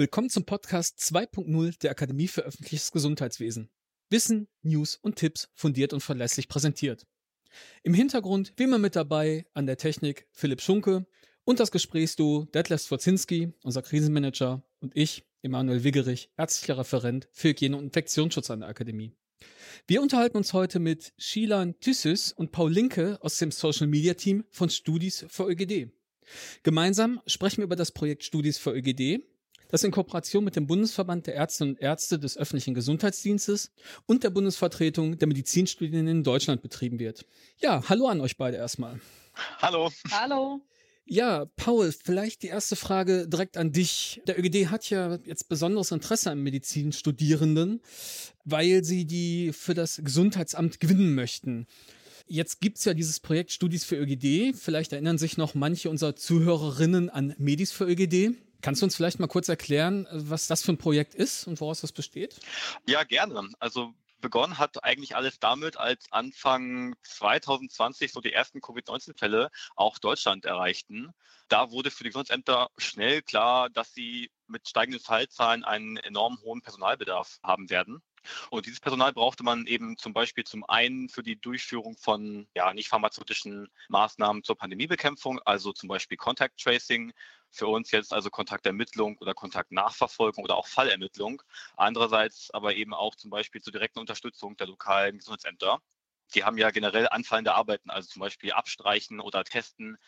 Willkommen zum Podcast 2.0 der Akademie für öffentliches Gesundheitswesen. Wissen, News und Tipps fundiert und verlässlich präsentiert. Im Hintergrund, wie immer mit dabei, an der Technik Philipp Schunke und das Gesprächsduo Detlef Swarzinski, unser Krisenmanager, und ich, Emanuel Wiggerich, ärztlicher Referent für Hygiene und Infektionsschutz an der Akademie. Wir unterhalten uns heute mit Shilan Thyssus und Paul Linke aus dem Social Media Team von Studis für ÖGD. Gemeinsam sprechen wir über das Projekt Studis für ÖGD, das in Kooperation mit dem Bundesverband der Ärztinnen und Ärzte des öffentlichen Gesundheitsdienstes und der Bundesvertretung der Medizinstudierenden in Deutschland betrieben wird. Ja, hallo an euch beide erstmal. Hallo. Hallo. Ja, Paul, vielleicht die erste Frage direkt an dich. Der ÖGD hat ja jetzt besonderes Interesse an Medizinstudierenden, weil sie die für das Gesundheitsamt gewinnen möchten. Jetzt gibt's ja dieses Projekt Studis für ÖGD. Vielleicht erinnern sich noch manche unserer Zuhörerinnen an Medis für ÖGD. Kannst du uns vielleicht mal kurz erklären, was das für ein Projekt ist und woraus das besteht? Ja, gerne. Also begonnen hat eigentlich alles damit, als Anfang 2020 so die ersten Covid-19-Fälle auch Deutschland erreichten. Da wurde für die Gesundheitsämter schnell klar, dass sie mit steigenden Fallzahlen einen enorm hohen Personalbedarf haben werden. Und dieses Personal brauchte man eben zum Beispiel zum einen für die Durchführung von ja, nicht pharmazeutischen Maßnahmen zur Pandemiebekämpfung, also zum Beispiel Contact Tracing, für uns jetzt also Kontaktermittlung oder Kontaktnachverfolgung oder auch Fallermittlung. Andererseits aber eben auch zum Beispiel zur direkten Unterstützung der lokalen Gesundheitsämter. Die haben ja generell anfallende Arbeiten, also zum Beispiel abstreichen oder testen,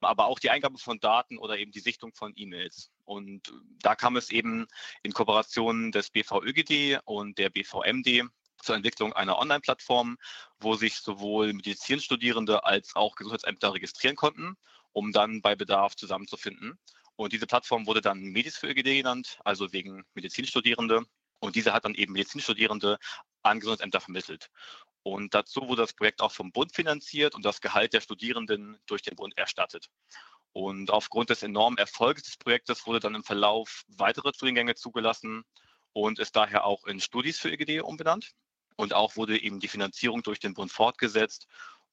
aber auch die Eingabe von Daten oder eben die Sichtung von E-Mails. Und da kam es eben in Kooperation des BVÖGD und der BVMD zur Entwicklung einer Online-Plattform, wo sich sowohl Medizinstudierende als auch Gesundheitsämter registrieren konnten, um dann bei Bedarf zusammenzufinden. Und diese Plattform wurde dann Medis für ÖGD genannt, also wegen Medizinstudierende. Und diese hat dann eben Medizinstudierende an Gesundheitsämter vermittelt. Und dazu wurde das Projekt auch vom Bund finanziert und das Gehalt der Studierenden durch den Bund erstattet. Und aufgrund des enormen Erfolgs des Projektes wurde dann im Verlauf weitere Studiengänge zugelassen und ist daher auch in Studis für EGD umbenannt. Und auch wurde eben die Finanzierung durch den Bund fortgesetzt.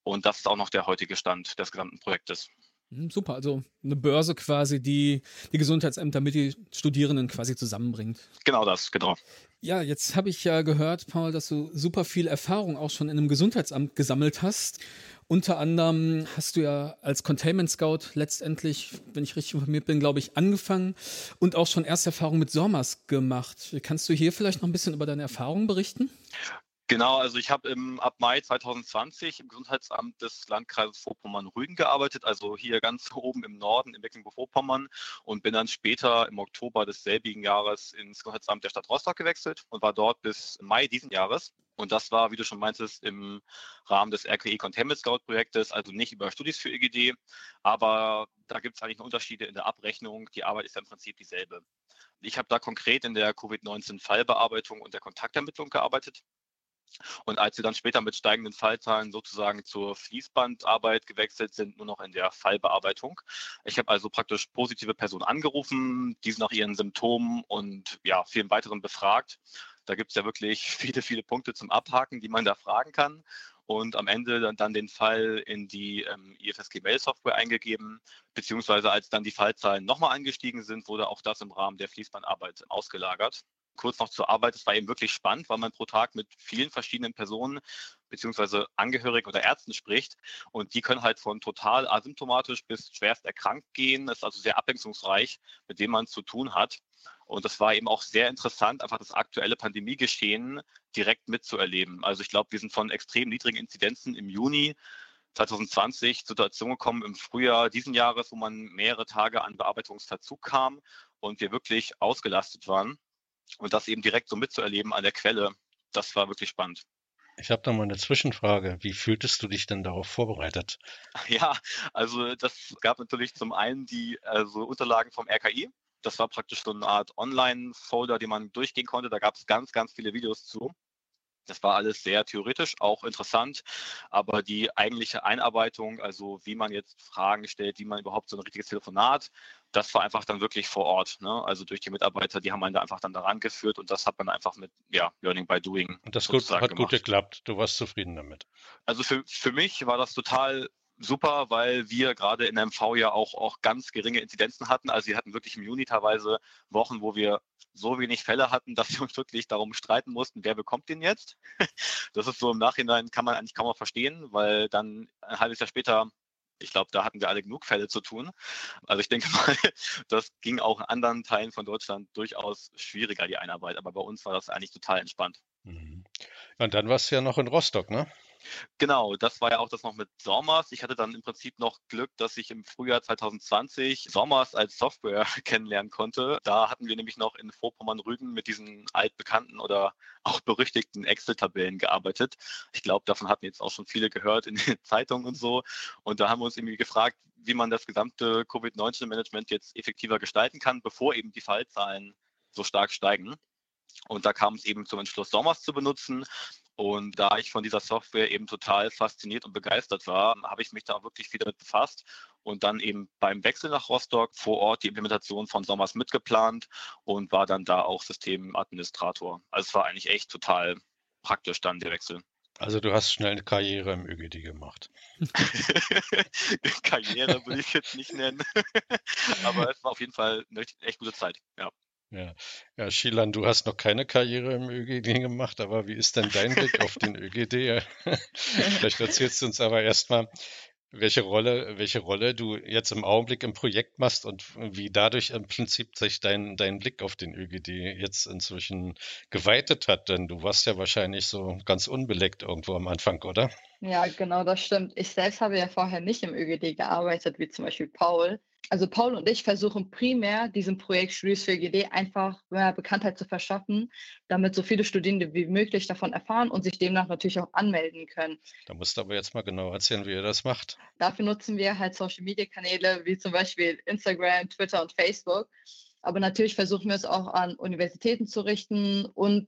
Und das ist auch noch der heutige Stand des gesamten Projektes. Hm, super, also eine Börse quasi, die die Gesundheitsämter mit den Studierenden quasi zusammenbringt. Genau das, genau. Ja, jetzt habe ich ja gehört, Paul, dass du super viel Erfahrung auch schon in einem Gesundheitsamt gesammelt hast. Unter anderem hast du ja als Containment Scout letztendlich, wenn ich richtig informiert bin, glaube ich, angefangen und auch schon erste Erfahrungen mit SORMAS gemacht. Kannst du hier vielleicht noch ein bisschen über deine Erfahrungen berichten? Genau, also ich habe ab Mai 2020 im Gesundheitsamt des Landkreises Vorpommern-Rügen gearbeitet, also hier ganz oben im Norden in Mecklenburg-Vorpommern und bin dann später im Oktober desselbigen Jahres ins Gesundheitsamt der Stadt Rostock gewechselt und war dort bis Mai diesen Jahres. Und das war, wie du schon meintest, im Rahmen des RKE Containment Scout Projektes, also nicht über Studis für EGD, aber da gibt es eigentlich Unterschiede in der Abrechnung. Die Arbeit ist ja im Prinzip dieselbe. Ich habe da konkret in der Covid-19-Fallbearbeitung und der Kontaktermittlung gearbeitet. Und als sie dann später mit steigenden Fallzahlen sozusagen zur Fließbandarbeit gewechselt sind, nur noch in der Fallbearbeitung. Ich habe also praktisch positive Personen angerufen, diese nach ihren Symptomen und ja, vielen weiteren befragt. Da gibt es ja wirklich viele, viele Punkte zum Abhaken, die man da fragen kann. Und am Ende dann, dann den Fall in die ähm, IFSG-Mail-Software eingegeben, beziehungsweise als dann die Fallzahlen nochmal angestiegen sind, wurde auch das im Rahmen der Fließbandarbeit ausgelagert kurz noch zur Arbeit. Es war eben wirklich spannend, weil man pro Tag mit vielen verschiedenen Personen beziehungsweise Angehörigen oder Ärzten spricht. Und die können halt von total asymptomatisch bis schwerst erkrankt gehen. Das ist also sehr abwechslungsreich, mit dem man zu tun hat. Und das war eben auch sehr interessant, einfach das aktuelle Pandemiegeschehen direkt mitzuerleben. Also ich glaube, wir sind von extrem niedrigen Inzidenzen im Juni 2020 Situation gekommen im Frühjahr diesen Jahres, wo man mehrere Tage an Bearbeitungsverzug kam und wir wirklich ausgelastet waren. Und das eben direkt so mitzuerleben an der Quelle, das war wirklich spannend. Ich habe da mal eine Zwischenfrage. Wie fühltest du dich denn darauf vorbereitet? Ja, also das gab natürlich zum einen die also Unterlagen vom RKI. Das war praktisch so eine Art Online-Folder, den man durchgehen konnte. Da gab es ganz, ganz viele Videos zu. Das war alles sehr theoretisch, auch interessant, aber die eigentliche Einarbeitung, also wie man jetzt Fragen stellt, wie man überhaupt so ein richtiges Telefonat, das war einfach dann wirklich vor Ort. Ne? Also durch die Mitarbeiter, die haben einen da einfach dann daran geführt und das hat man einfach mit ja, Learning by Doing. Und das gut, hat gemacht. gut geklappt. Du warst zufrieden damit. Also für, für mich war das total super, weil wir gerade in MV ja auch, auch ganz geringe Inzidenzen hatten. Also wir hatten wirklich im Juni teilweise Wochen, wo wir so wenig Fälle hatten, dass wir uns wirklich darum streiten mussten, wer bekommt den jetzt. Das ist so im Nachhinein, kann man eigentlich kaum mal verstehen, weil dann ein halbes Jahr später ich glaube, da hatten wir alle genug Fälle zu tun. Also ich denke mal, das ging auch in anderen Teilen von Deutschland durchaus schwieriger, die Einarbeit. Aber bei uns war das eigentlich total entspannt. Mhm. Und dann warst du ja noch in Rostock, ne? Genau, das war ja auch das noch mit Sommers. Ich hatte dann im Prinzip noch Glück, dass ich im Frühjahr 2020 Sommers als Software kennenlernen konnte. Da hatten wir nämlich noch in Vorpommern-Rügen mit diesen altbekannten oder auch berüchtigten Excel-Tabellen gearbeitet. Ich glaube, davon hatten jetzt auch schon viele gehört in den Zeitungen und so. Und da haben wir uns irgendwie gefragt, wie man das gesamte Covid-19-Management jetzt effektiver gestalten kann, bevor eben die Fallzahlen so stark steigen. Und da kam es eben zum Entschluss, Sommers zu benutzen. Und da ich von dieser Software eben total fasziniert und begeistert war, habe ich mich da wirklich viel damit befasst und dann eben beim Wechsel nach Rostock vor Ort die Implementation von Sommers mitgeplant und war dann da auch Systemadministrator. Also es war eigentlich echt total praktisch dann der Wechsel. Also du hast schnell eine Karriere im ÖGD gemacht. Karriere würde ich jetzt nicht nennen, aber es war auf jeden Fall eine echt gute Zeit, ja. Ja, ja, Shilan, du hast noch keine Karriere im ÖGD gemacht, aber wie ist denn dein Blick auf den ÖGD? Vielleicht erzählst du uns aber erstmal, welche Rolle, welche Rolle du jetzt im Augenblick im Projekt machst und wie dadurch im Prinzip sich dein, dein Blick auf den ÖGD jetzt inzwischen geweitet hat. Denn du warst ja wahrscheinlich so ganz unbeleckt irgendwo am Anfang, oder? Ja, genau, das stimmt. Ich selbst habe ja vorher nicht im ÖGD gearbeitet, wie zum Beispiel Paul also Paul und ich versuchen primär diesem Projekt Studies für GD einfach mehr Bekanntheit zu verschaffen, damit so viele Studierende wie möglich davon erfahren und sich demnach natürlich auch anmelden können. Da musst du aber jetzt mal genau erzählen, wie ihr das macht. Dafür nutzen wir halt Social Media Kanäle wie zum Beispiel Instagram, Twitter und Facebook. Aber natürlich versuchen wir es auch an Universitäten zu richten und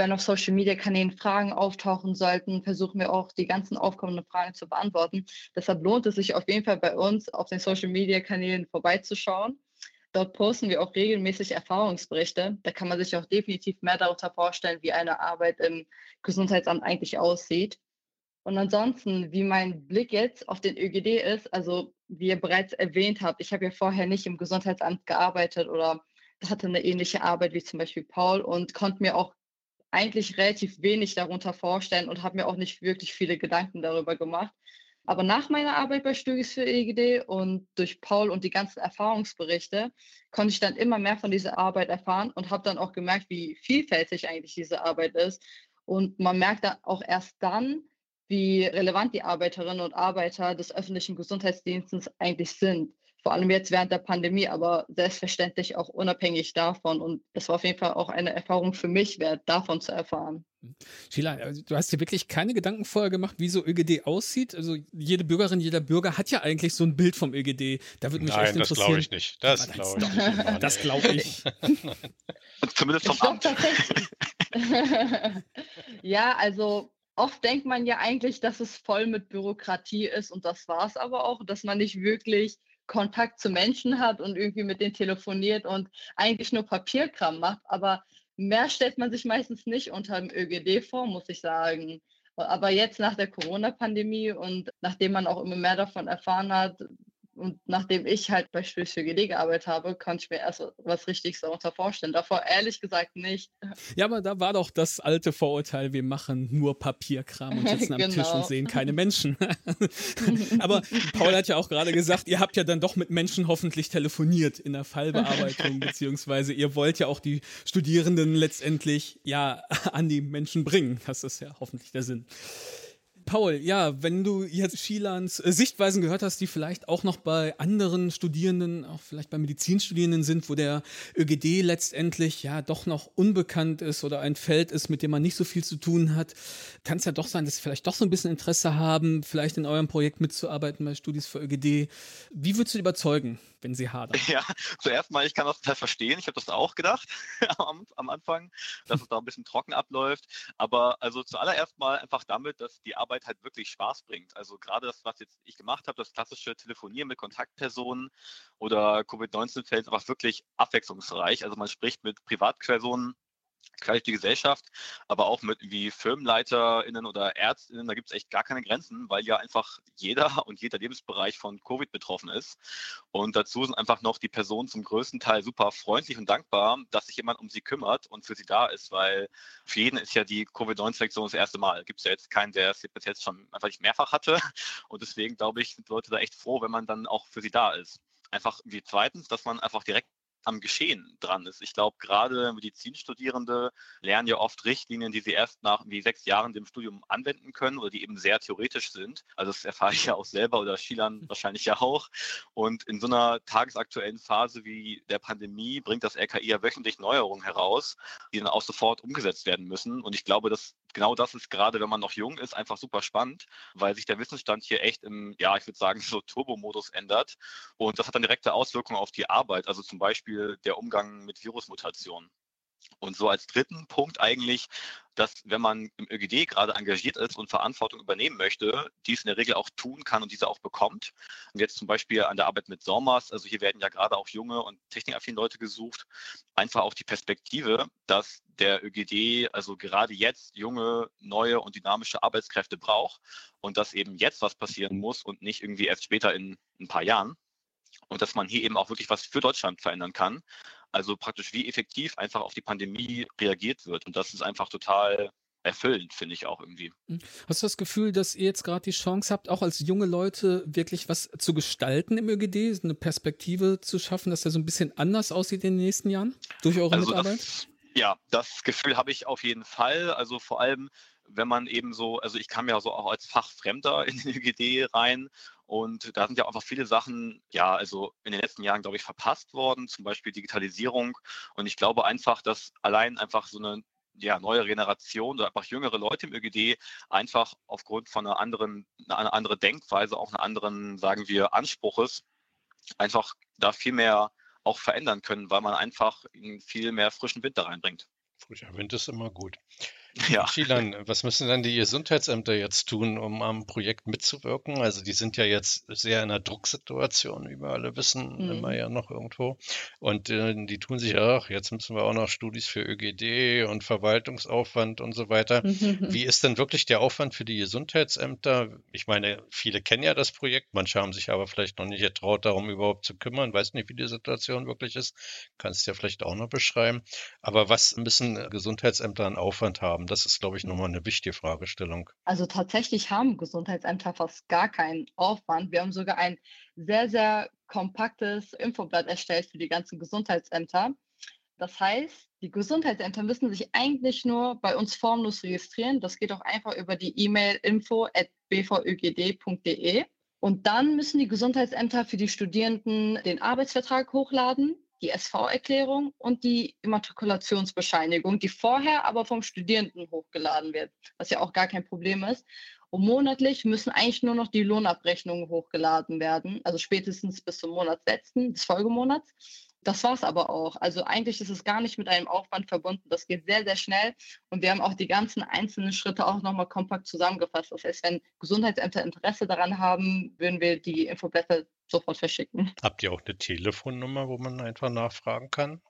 wenn auf Social Media Kanälen Fragen auftauchen sollten, versuchen wir auch die ganzen aufkommenden Fragen zu beantworten. Deshalb lohnt es sich auf jeden Fall bei uns auf den Social Media Kanälen vorbeizuschauen. Dort posten wir auch regelmäßig Erfahrungsberichte. Da kann man sich auch definitiv mehr darunter vorstellen, wie eine Arbeit im Gesundheitsamt eigentlich aussieht. Und ansonsten, wie mein Blick jetzt auf den ÖGD ist, also wie ihr bereits erwähnt habt, ich habe ja vorher nicht im Gesundheitsamt gearbeitet oder hatte eine ähnliche Arbeit wie zum Beispiel Paul und konnte mir auch eigentlich relativ wenig darunter vorstellen und habe mir auch nicht wirklich viele Gedanken darüber gemacht. Aber nach meiner Arbeit bei Stügis für EGD und durch Paul und die ganzen Erfahrungsberichte konnte ich dann immer mehr von dieser Arbeit erfahren und habe dann auch gemerkt, wie vielfältig eigentlich diese Arbeit ist. Und man merkt dann auch erst dann, wie relevant die Arbeiterinnen und Arbeiter des öffentlichen Gesundheitsdienstes eigentlich sind vor allem jetzt während der Pandemie, aber selbstverständlich auch unabhängig davon. Und es war auf jeden Fall auch eine Erfahrung für mich wert, davon zu erfahren. Sheila, also du hast dir wirklich keine Gedanken vorher gemacht, wie so ÖGD aussieht? Also jede Bürgerin, jeder Bürger hat ja eigentlich so ein Bild vom ÖGD. Da würde mich Nein, echt interessieren. das glaube ich nicht. Das glaube ich nicht. Das glaube ich. Zumindest vom Amt. ja, also oft denkt man ja eigentlich, dass es voll mit Bürokratie ist und das war es aber auch, dass man nicht wirklich Kontakt zu Menschen hat und irgendwie mit denen telefoniert und eigentlich nur Papierkram macht. Aber mehr stellt man sich meistens nicht unter dem ÖGD vor, muss ich sagen. Aber jetzt nach der Corona-Pandemie und nachdem man auch immer mehr davon erfahren hat, und nachdem ich halt bei Studios für GD gearbeitet habe, konnte ich mir erst was richtig darunter vorstellen. Davor ehrlich gesagt nicht. Ja, aber da war doch das alte Vorurteil, wir machen nur Papierkram und sitzen am genau. Tisch und genau. sehen keine Menschen. aber Paul hat ja auch gerade gesagt, ihr habt ja dann doch mit Menschen hoffentlich telefoniert in der Fallbearbeitung, beziehungsweise ihr wollt ja auch die Studierenden letztendlich ja an die Menschen bringen. Das ist ja hoffentlich der Sinn. Paul, ja, wenn du jetzt Shilans äh, Sichtweisen gehört hast, die vielleicht auch noch bei anderen Studierenden, auch vielleicht bei Medizinstudierenden sind, wo der ÖGD letztendlich ja doch noch unbekannt ist oder ein Feld ist, mit dem man nicht so viel zu tun hat, kann es ja doch sein, dass sie vielleicht doch so ein bisschen Interesse haben, vielleicht in eurem Projekt mitzuarbeiten bei Studis für ÖGD. Wie würdest du überzeugen? Wenn sie hadern. Ja, zuerst mal, ich kann das total verstehen. Ich habe das auch gedacht am, am, Anfang, dass es da ein bisschen trocken abläuft. Aber also zuallererst mal einfach damit, dass die Arbeit halt wirklich Spaß bringt. Also gerade das, was jetzt ich gemacht habe, das klassische Telefonieren mit Kontaktpersonen oder Covid-19-Fällen, ist einfach wirklich abwechslungsreich. Also man spricht mit Privatpersonen, quer die Gesellschaft, aber auch mit wie FirmenleiterInnen oder ÄrztInnen, da gibt es echt gar keine Grenzen, weil ja einfach jeder und jeder Lebensbereich von Covid betroffen ist. Und dazu sind einfach noch die Personen zum größten Teil super freundlich und dankbar, dass sich jemand um sie kümmert und für sie da ist, weil für jeden ist ja die Covid-19-Infektion das erste Mal. Gibt es ja jetzt keinen, der es bis jetzt schon einfach nicht mehrfach hatte. Und deswegen glaube ich, sind Leute da echt froh, wenn man dann auch für sie da ist einfach wie zweitens, dass man einfach direkt am Geschehen dran ist. Ich glaube, gerade Medizinstudierende lernen ja oft Richtlinien, die sie erst nach wie sechs Jahren dem Studium anwenden können oder die eben sehr theoretisch sind. Also das erfahre ich ja auch selber oder Schülern wahrscheinlich ja auch. Und in so einer tagesaktuellen Phase wie der Pandemie bringt das RKI ja wöchentlich Neuerungen heraus, die dann auch sofort umgesetzt werden müssen. Und ich glaube, dass genau das ist gerade, wenn man noch jung ist, einfach super spannend, weil sich der Wissensstand hier echt im, ja, ich würde sagen, so Turbo-Modus ändert. Und das hat dann direkte Auswirkungen auf die Arbeit. Also zum Beispiel der Umgang mit Virusmutationen. Und so als dritten Punkt eigentlich, dass wenn man im ÖGD gerade engagiert ist und Verantwortung übernehmen möchte, dies in der Regel auch tun kann und diese auch bekommt. Und jetzt zum Beispiel an der Arbeit mit SORMAS, also hier werden ja gerade auch junge und technikaffine Leute gesucht, einfach auch die Perspektive, dass der ÖGD also gerade jetzt junge, neue und dynamische Arbeitskräfte braucht und dass eben jetzt was passieren muss und nicht irgendwie erst später in ein paar Jahren und dass man hier eben auch wirklich was für Deutschland verändern kann. Also praktisch wie effektiv einfach auf die Pandemie reagiert wird. Und das ist einfach total erfüllend, finde ich auch irgendwie. Hm. Hast du das Gefühl, dass ihr jetzt gerade die Chance habt, auch als junge Leute wirklich was zu gestalten im ÖGD, eine Perspektive zu schaffen, dass der so ein bisschen anders aussieht in den nächsten Jahren durch eure also Mitarbeit? Das, ja, das Gefühl habe ich auf jeden Fall. Also vor allem, wenn man eben so, also ich kam ja so auch als Fachfremder in den ÖGD rein und da sind ja einfach viele Sachen, ja, also in den letzten Jahren, glaube ich, verpasst worden, zum Beispiel Digitalisierung. Und ich glaube einfach, dass allein einfach so eine ja, neue Generation oder einfach jüngere Leute im ÖGD einfach aufgrund von einer anderen, einer anderen Denkweise, auch einer anderen, sagen wir, Anspruches, einfach da viel mehr auch verändern können, weil man einfach viel mehr frischen Wind da reinbringt. Frischer Wind ist immer gut. Ja. Schilan, was müssen dann die Gesundheitsämter jetzt tun, um am Projekt mitzuwirken? Also die sind ja jetzt sehr in einer Drucksituation, wie wir alle wissen, mhm. immer ja noch irgendwo. Und äh, die tun sich auch, jetzt müssen wir auch noch Studis für ÖGD und Verwaltungsaufwand und so weiter. Mhm. Wie ist denn wirklich der Aufwand für die Gesundheitsämter? Ich meine, viele kennen ja das Projekt, manche haben sich aber vielleicht noch nicht getraut, darum überhaupt zu kümmern. Weiß nicht, wie die Situation wirklich ist. Kannst du ja vielleicht auch noch beschreiben. Aber was müssen Gesundheitsämter an Aufwand haben? Haben? Das ist, glaube ich, nochmal eine wichtige Fragestellung. Also tatsächlich haben Gesundheitsämter fast gar keinen Aufwand. Wir haben sogar ein sehr, sehr kompaktes Infoblatt erstellt für die ganzen Gesundheitsämter. Das heißt, die Gesundheitsämter müssen sich eigentlich nur bei uns formlos registrieren. Das geht auch einfach über die E-Mail info.bvögd.de. Und dann müssen die Gesundheitsämter für die Studierenden den Arbeitsvertrag hochladen die SV-Erklärung und die Immatrikulationsbescheinigung, die vorher aber vom Studierenden hochgeladen wird, was ja auch gar kein Problem ist. Und monatlich müssen eigentlich nur noch die Lohnabrechnungen hochgeladen werden, also spätestens bis zum Monatsletzten des Folgemonats. Das war es aber auch. Also eigentlich ist es gar nicht mit einem Aufwand verbunden. Das geht sehr, sehr schnell. Und wir haben auch die ganzen einzelnen Schritte auch nochmal kompakt zusammengefasst. Das heißt, wenn Gesundheitsämter Interesse daran haben, würden wir die Infoblätter sofort verschicken. Habt ihr auch eine Telefonnummer, wo man einfach nachfragen kann?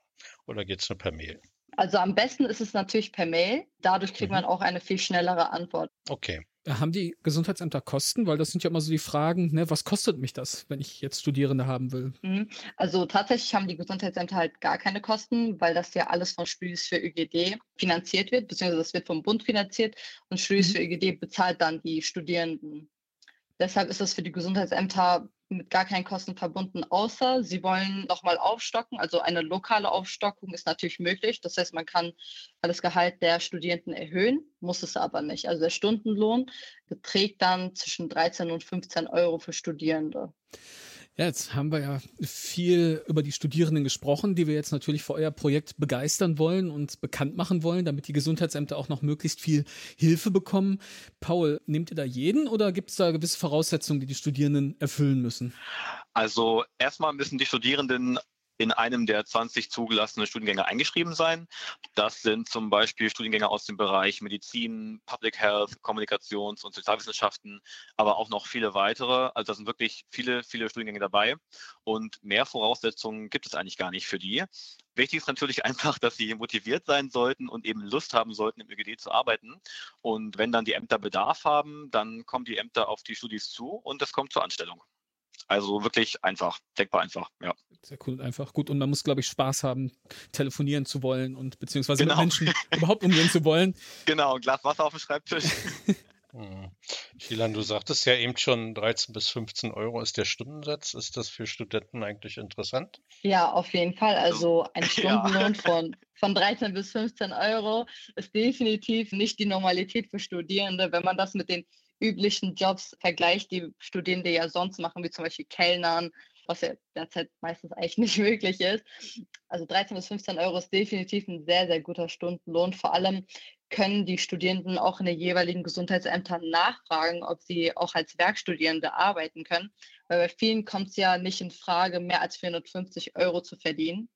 Oder geht es nur per Mail? Also am besten ist es natürlich per Mail. Dadurch kriegt mhm. man auch eine viel schnellere Antwort. Okay. Haben die Gesundheitsämter Kosten? Weil das sind ja immer so die Fragen, ne, was kostet mich das, wenn ich jetzt Studierende haben will? Mhm. Also tatsächlich haben die Gesundheitsämter halt gar keine Kosten, weil das ja alles von Studis für ÖGD finanziert wird, beziehungsweise das wird vom Bund finanziert und Studis mhm. für ÖGD bezahlt dann die Studierenden. Deshalb ist das für die Gesundheitsämter mit gar keinen Kosten verbunden, außer sie wollen nochmal aufstocken. Also eine lokale Aufstockung ist natürlich möglich. Das heißt, man kann das Gehalt der Studierenden erhöhen, muss es aber nicht. Also der Stundenlohn beträgt dann zwischen 13 und 15 Euro für Studierende. Ja, jetzt haben wir ja viel über die Studierenden gesprochen, die wir jetzt natürlich für euer Projekt begeistern wollen und bekannt machen wollen, damit die Gesundheitsämter auch noch möglichst viel Hilfe bekommen. Paul, nehmt ihr da jeden oder gibt es da gewisse Voraussetzungen, die die Studierenden erfüllen müssen? Also erstmal müssen die Studierenden in einem der 20 zugelassenen Studiengänge eingeschrieben sein. Das sind zum Beispiel Studiengänge aus dem Bereich Medizin, Public Health, Kommunikations- und Sozialwissenschaften, aber auch noch viele weitere. Also da sind wirklich viele, viele Studiengänge dabei und mehr Voraussetzungen gibt es eigentlich gar nicht für die. Wichtig ist natürlich einfach, dass sie motiviert sein sollten und eben Lust haben sollten, im ÖGD zu arbeiten. Und wenn dann die Ämter Bedarf haben, dann kommen die Ämter auf die Studis zu und es kommt zur Anstellung. Also wirklich einfach, denkbar einfach, ja. Sehr cool und einfach. Gut, und man muss, glaube ich, Spaß haben, telefonieren zu wollen und beziehungsweise Genau. mit Menschen überhaupt umgehen zu wollen. Genau, ein Glas Wasser auf dem Schreibtisch. Hm. Shilan, du sagtest ja eben schon, 13 bis 15 Euro ist der Stundensatz. Ist das für Studenten eigentlich interessant? Ja, auf jeden Fall. Also ein Ja. Stundenlohn von, von 13 bis 15 Euro ist definitiv nicht die Normalität für Studierende. Wenn man das mit den üblichen Jobs vergleicht, die Studierende ja sonst machen, wie zum Beispiel Kellnern, was ja derzeit meistens eigentlich nicht möglich ist. Also 13 bis 15 Euro ist definitiv ein sehr, sehr guter Stundenlohn. Vor allem können die Studierenden auch in den jeweiligen Gesundheitsämtern nachfragen, ob sie auch als Werkstudierende arbeiten können. Weil bei vielen kommt es ja nicht in Frage, mehr als 450 Euro zu verdienen.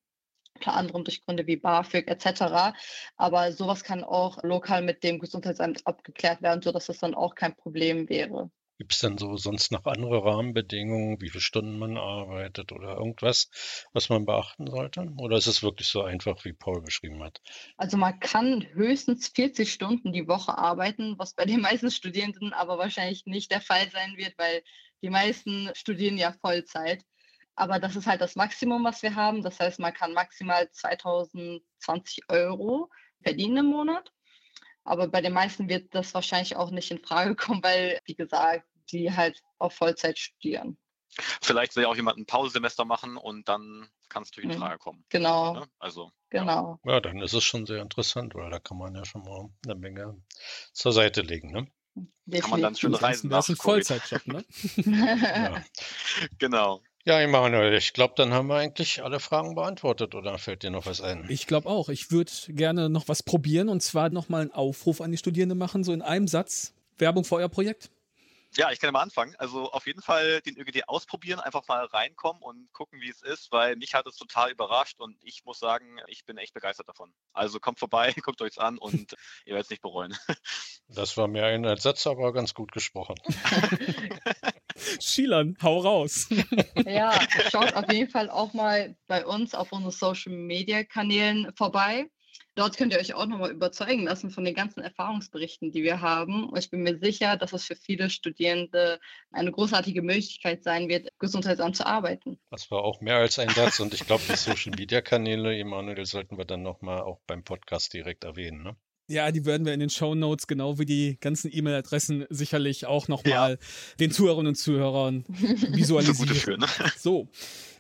Unter anderem durch Gründe wie BAföG etc. Aber sowas kann auch lokal mit dem Gesundheitsamt abgeklärt werden, sodass das dann auch kein Problem wäre. Gibt es denn so sonst noch andere Rahmenbedingungen, wie viele Stunden man arbeitet oder irgendwas, was man beachten sollte? Oder ist es wirklich so einfach, wie Paul beschrieben hat? Also man kann höchstens 40 Stunden die Woche arbeiten, was bei den meisten Studierenden aber wahrscheinlich nicht der Fall sein wird, weil die meisten studieren ja Vollzeit. Aber das ist halt das Maximum, was wir haben. Das heißt, man kann maximal 2020 Euro verdienen im Monat. Aber bei den meisten wird das wahrscheinlich auch nicht in Frage kommen, weil, wie gesagt, die halt auf Vollzeit studieren. Vielleicht will ja auch jemand ein Pausesemester machen und dann kann es natürlich in Mhm. Frage kommen. Genau, Ne? Also, genau. Ja, dann ist es schon sehr interessant, weil da kann man ja schon mal eine Menge zur Seite legen. Ne? Kann man dann schön Ansonsten reisen wäre es ein. Vollzeitjob, ne? Ja, genau. Ja Emanuel, ich glaube, dann haben wir eigentlich alle Fragen beantwortet oder fällt dir noch was ein? Ich glaube auch. Ich würde gerne noch was probieren und zwar nochmal einen Aufruf an die Studierenden machen, so in einem Satz. Werbung für euer Projekt. Ja, ich kann ja mal anfangen. Also auf jeden Fall den ÖGD ausprobieren, einfach mal reinkommen und gucken, wie es ist, weil mich hat es total überrascht und ich muss sagen, ich bin echt begeistert davon. Also kommt vorbei, guckt euch's an und ihr werdet es nicht bereuen. Das war mehr ein Satz, aber ganz gut gesprochen. Shilan, hau raus. Ja, schaut auf jeden Fall auch mal bei uns auf unseren Social Media Kanälen vorbei. Dort könnt ihr euch auch nochmal überzeugen lassen von den ganzen Erfahrungsberichten, die wir haben. Und ich bin mir sicher, dass es für viele Studierende eine großartige Möglichkeit sein wird, im Gesundheitsamt zu arbeiten. Das war auch mehr als ein Satz und ich glaube, die Social Media Kanäle, Emanuel, sollten wir dann nochmal auch beim Podcast direkt erwähnen. Ne? Ja, die werden wir in den Show Notes, genau wie die ganzen E-Mail-Adressen, sicherlich auch nochmal den Zuhörerinnen und Zuhörern So visualisieren. für, ne? So.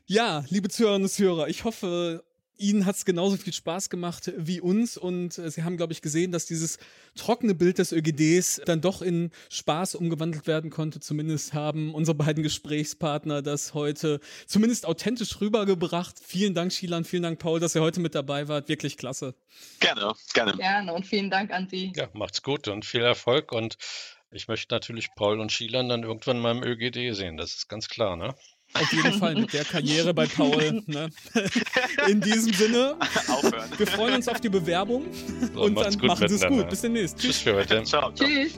Ja, liebe Zuhörerinnen und Zuhörer, ich hoffe, Ihnen hat es genauso viel Spaß gemacht wie uns und äh, Sie haben, glaube ich, gesehen, dass dieses trockene Bild des ÖGDs dann doch in Spaß umgewandelt werden konnte. Zumindest haben unsere beiden Gesprächspartner das heute zumindest authentisch rübergebracht. Vielen Dank, Shilan, vielen Dank, Paul, dass ihr heute mit dabei wart. Wirklich klasse. Gerne, gerne. Gerne und vielen Dank an Sie. Ja, macht's gut und viel Erfolg und ich möchte natürlich Paul und Shilan dann irgendwann mal im ÖGD sehen, das ist ganz klar, ne? Auf jeden Fall mit der Karriere bei Paul. Ne? In diesem Sinne, Aufhören. wir freuen uns auf die Bewerbung So, und dann gut machen Sie es gut. Bis demnächst. Tschüss für heute. Ciao. ciao. Tschüss.